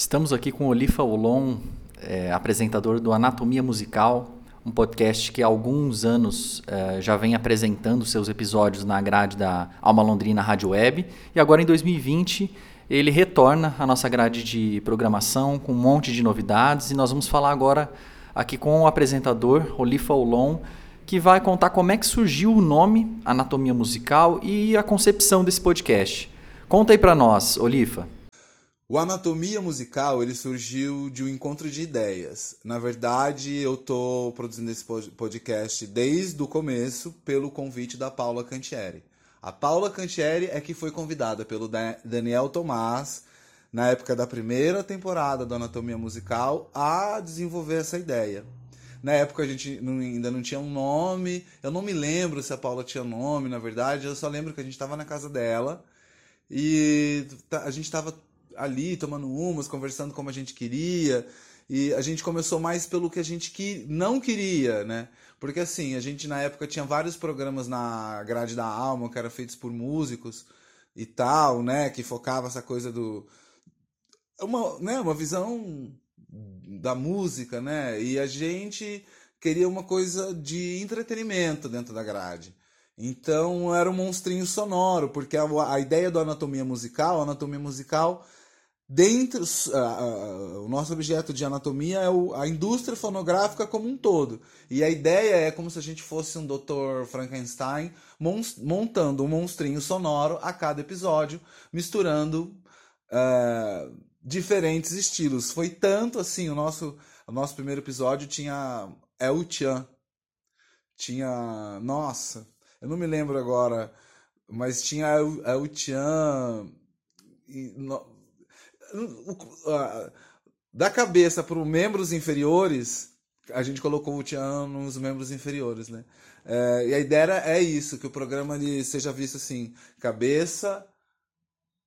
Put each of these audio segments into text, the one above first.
Estamos aqui com Olifa Olon, é, apresentador do Anatomia Musical, um podcast que há alguns anos é, já vem apresentando seus episódios na grade da Alma Londrina Rádio Web. E agora em 2020 ele retorna à nossa grade de programação com um monte de novidades. E nós vamos falar agora aqui com o apresentador Olifa Olon, que vai contar como é que surgiu o nome Anatomia Musical e a concepção desse podcast. Conta aí para nós, Olifa. O Anatomia Musical ele surgiu de um encontro de ideias. Na verdade, eu estou produzindo esse podcast desde o começo pelo convite da Paula Cantieri. A Paula Cantieri é que foi convidada pelo Daniel Tomás, na época da primeira temporada do Anatomia Musical, a desenvolver essa ideia. Na época a gente ainda não tinha um nome, eu não me lembro se a Paula tinha nome, na verdade, eu só lembro que a gente estava na casa dela e a gente estava ali tomando umas, conversando como a gente queria. E a gente começou mais pelo que a gente que não queria, né? Porque assim, a gente na época tinha vários programas na grade da alma que eram feitos por músicos e tal, né? Que focava essa coisa do. Uma, né? uma visão da música, né? E a gente queria uma coisa de entretenimento dentro da grade. Então era um monstrinho sonoro, porque a, a ideia do anatomia musical, a anatomia musical dentro uh, o nosso objeto de anatomia é o, a indústria fonográfica como um todo e a ideia é como se a gente fosse um Dr. Frankenstein montando um monstrinho sonoro a cada episódio misturando uh, diferentes estilos foi tanto assim o nosso o nosso primeiro episódio tinha El Chan tinha nossa eu não me lembro agora mas tinha El, El Chan e, no, da cabeça para os membros inferiores, a gente colocou o Tian nos membros inferiores, né? É, e a ideia é isso, que o programa ele seja visto assim, cabeça,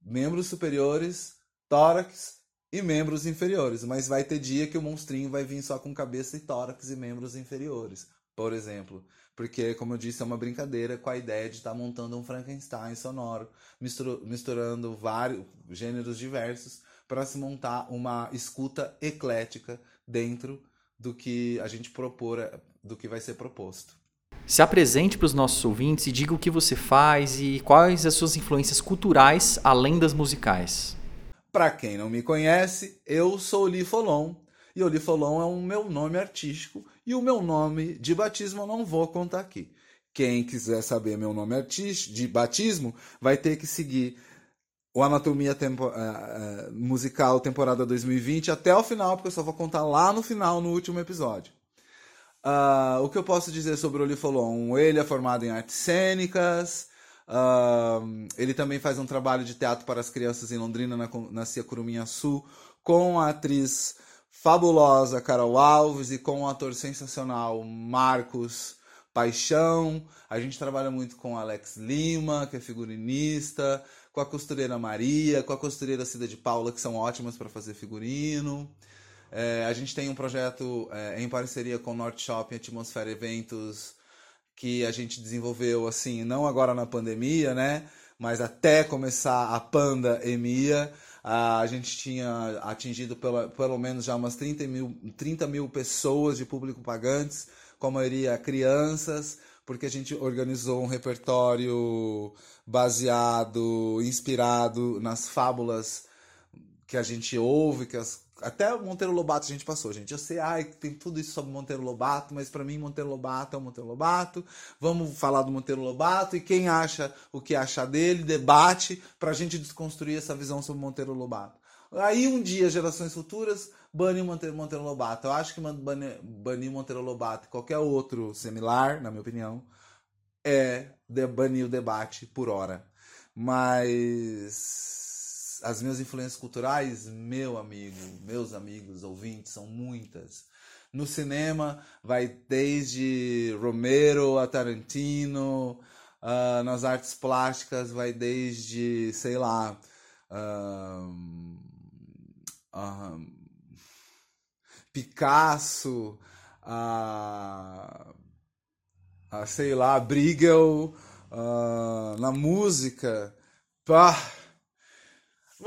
membros superiores, tórax e membros inferiores. Mas vai ter dia que o monstrinho vai vir só com cabeça e tórax e membros inferiores, por exemplo. Porque, como eu disse, é uma brincadeira com a ideia de estar tá montando um Frankenstein sonoro, misturando vários gêneros diversos para se montar uma escuta eclética dentro do que a gente propor, do que vai ser proposto. Se apresente para os nossos ouvintes e diga o que você faz e quais as suas influências culturais além das musicais. Para quem não me conhece, eu sou Olifolon e Olifolon é o meu nome artístico e o meu nome de batismo eu não vou contar aqui. Quem quiser saber meu nome artístico de batismo vai ter que seguir o Anatomia tempo, uh, uh, Musical temporada 2020 até o final, porque eu só vou contar lá no final, no último episódio. Uh, o que eu posso dizer sobre o Olifolon? Ele é formado em artes cênicas, ele também faz um trabalho de teatro para as crianças em Londrina, na, na Cia Curuminha Sul, com a atriz fabulosa Carol Alves e com o ator sensacional Marcos Paixão. A gente trabalha muito com Alex Lima, que é figurinista, com a costureira Maria, com a costureira Cida de Paula, que são ótimas para fazer figurino. É, a gente tem um projeto é, em parceria com o Norte Shopping Atmosfera Eventos que a gente desenvolveu assim, não agora na pandemia, né? Mas até começar a pandemia, a gente tinha atingido pelo, pelo menos já umas 30 mil, 30 mil pessoas de público pagantes, com a maioria crianças, porque a gente organizou um repertório baseado, inspirado nas fábulas que a gente ouve, que as, até Monteiro Lobato a gente passou, gente. Eu sei, ai, tem tudo isso sobre Monteiro Lobato, mas para mim Monteiro Lobato é o Monteiro Lobato. Vamos falar do Monteiro Lobato e quem acha o que acha dele, debate para a gente desconstruir essa visão sobre Monteiro Lobato. Aí um dia, gerações futuras, bane Monteiro, Monteiro Lobato. Eu acho que banir, banir Monteiro Lobato e qualquer outro similar, na minha opinião, é de banir o debate por hora. Mas as minhas influências culturais, meu amigo, meus amigos, ouvintes, são muitas. No cinema, vai desde Romero a Tarantino, uh, nas artes plásticas, vai desde, sei lá, uh, uh, Picasso, a uh, sei lá, Briegel, uh, na música. Pá,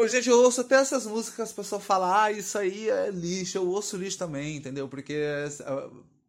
Gente, eu ouço até essas músicas as pessoas falam, ah, isso aí é lixo. Eu ouço lixo também, entendeu? Porque é,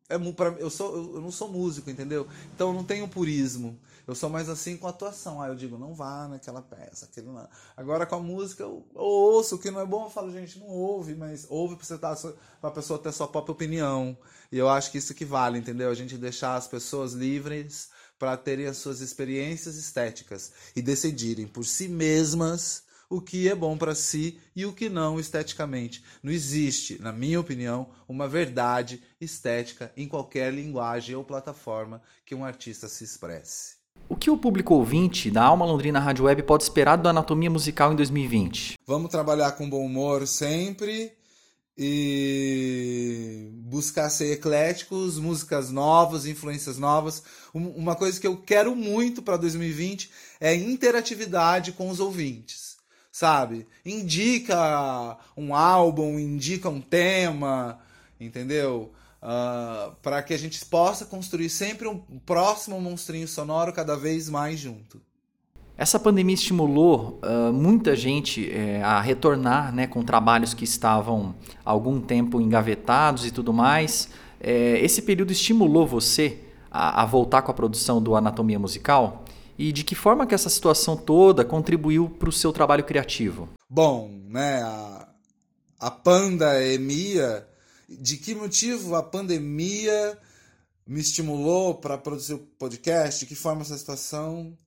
é, é pra, eu, sou, eu não sou músico, entendeu? Então eu não tenho purismo. Eu sou mais assim com atuação. Aí eu digo, não vá naquela peça, aquele não. Agora com a música, eu, eu ouço, o que não é bom, eu falo, gente, não ouve, mas ouve pra, você tá, pra pessoa ter sua própria opinião. E eu acho que isso que vale, entendeu? A gente deixar as pessoas livres para terem as suas experiências estéticas e decidirem por si mesmas o que é bom para si e o que não esteticamente. Não existe, na minha opinião, uma verdade estética em qualquer linguagem ou plataforma que um artista se expresse. O que o público ouvinte da Alma Londrina Rádio Web pode esperar do Anatomia Musical em 2020? Vamos trabalhar com bom humor sempre e buscar ser ecléticos, músicas novas, influências novas. Uma coisa que eu quero muito para 2020 é interatividade com os ouvintes, sabe? Indica um álbum, indica um tema, entendeu? Uh, ah, para que a gente possa construir sempre um próximo monstrinho sonoro cada vez mais junto. Essa pandemia estimulou uh, muita gente eh, a retornar né, com trabalhos que estavam há algum tempo engavetados e tudo mais. Eh, esse período estimulou você a, a, voltar com a produção do Anatomia Musical? E de que forma que essa situação toda contribuiu para o seu trabalho criativo? Bom, né, a, a pandemia de que motivo a pandemia me estimulou para produzir o podcast, de que forma essa situação.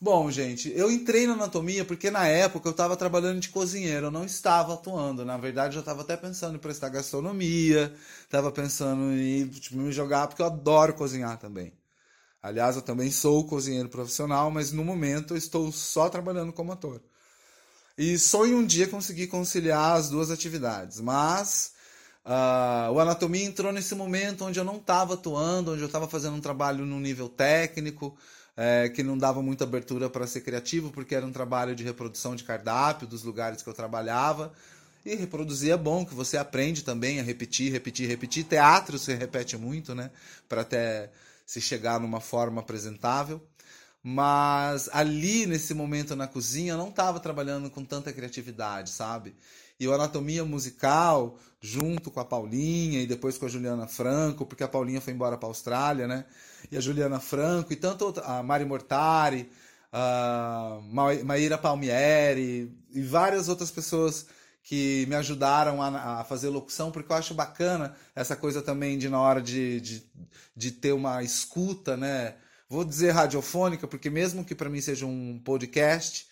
Bom, gente, eu entrei na anatomia porque na época eu estava trabalhando de cozinheiro, eu não estava atuando. Na verdade, eu estava até pensando em prestar gastronomia, estava pensando em tipo, me jogar, porque eu adoro cozinhar também. Aliás, eu também sou cozinheiro profissional, mas no momento eu estou só trabalhando como ator. E sonho um dia conseguir conciliar as duas atividades, mas Uh, o Anatomia entrou nesse momento onde eu não estava atuando, onde eu estava fazendo um trabalho num nível técnico, é, que não dava muita abertura para ser criativo, porque era um trabalho de reprodução de cardápio dos lugares que eu trabalhava. E reproduzir é bom, que você aprende também a repetir, repetir, repetir. Teatro se repete muito, né? Para até se chegar numa forma apresentável. Mas ali, nesse momento na cozinha, eu não estava trabalhando com tanta criatividade, sabe? e o Anatomia Musical, junto com a Paulinha e depois com a Juliana Franco, porque a Paulinha foi embora para a Austrália, né? E a Juliana Franco e tanto a Mari Mortari, a Maíra Palmieri e várias outras pessoas que me ajudaram a, a, fazer locução, porque eu acho bacana essa coisa também de na hora de, de, de ter uma escuta, né? Vou dizer radiofônica, porque mesmo que para mim seja um podcast,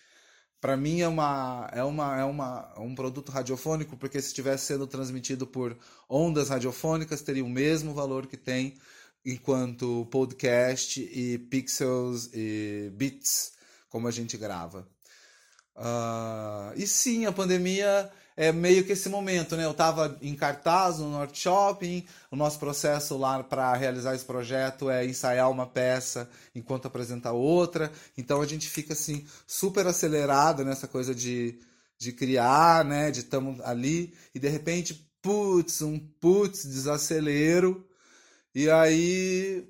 para mim é uma é uma é uma é um produto radiofônico porque se estivesse sendo transmitido por ondas radiofônicas teria o mesmo valor que tem enquanto podcast e pixels e bits como a gente grava uh, e sim a pandemia é meio que esse momento, né? Eu estava em cartaz no Norte Shopping, o nosso processo lá para realizar esse projeto é ensaiar uma peça enquanto apresentar outra, então a gente fica assim super acelerado nessa coisa de, de criar, né? De estamos ali e de repente, putz, um putz, desacelero, e aí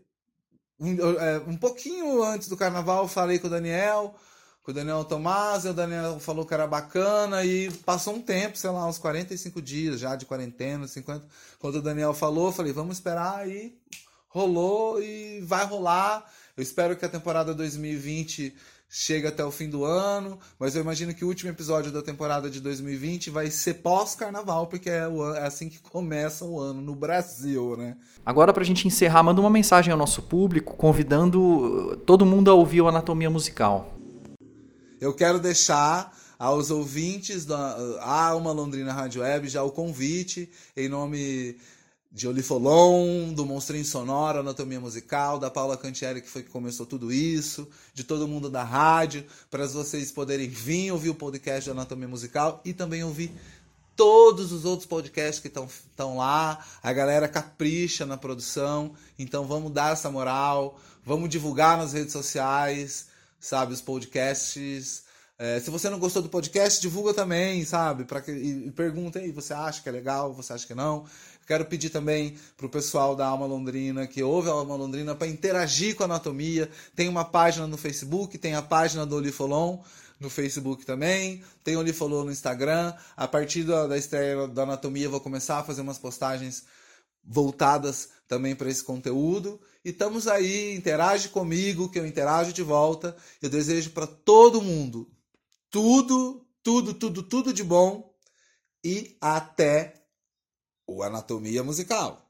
um, é, um pouquinho antes do carnaval eu falei com o Daniel, com o Daniel Tomás, e o Daniel falou que era bacana e passou um tempo, sei lá, uns 45 dias já de quarentena, 50. Quando o Daniel falou, falei, vamos esperar aí. Rolou e vai rolar. Eu espero que a temporada 2020 chegue até o fim do ano, mas eu imagino que o último episódio da temporada de 2020 vai ser pós-carnaval, porque é, é assim que começa o ano no Brasil, né? Agora, para a gente encerrar, manda uma mensagem ao nosso público, convidando todo mundo a ouvir o Anatomia Musical. Eu quero deixar aos ouvintes da Alma Londrina Rádio Web já o convite em nome de Olifolon, do Monstrinho Sonoro, Anatomia Musical, da Paula Cantieri, que foi que começou tudo isso, de todo mundo da rádio, para vocês poderem vir ouvir o podcast de Anatomia Musical e também ouvir todos os outros podcasts que estão lá. A galera capricha na produção, então vamos dar essa moral, vamos divulgar nas redes sociais sabe? Os podcasts. É, se você não gostou do podcast, divulga também, sabe? Pra que, e, e pergunta aí, você acha que é legal, você acha que não? Quero pedir também para o pessoal da Alma Londrina, que ouve a Alma Londrina, para interagir com a anatomia. Tem uma página no Facebook, tem a página do Olifolon. no Facebook também. Tem o Oli Falou no Instagram. A partir da, da estreia da Anatomia, eu vou começar a fazer umas postagens voltadas também para esse conteúdo. E estamos aí, interage comigo, que eu interajo de volta. Eu desejo para todo mundo tudo, tudo, tudo, tudo de bom e até o Anatomia Musical.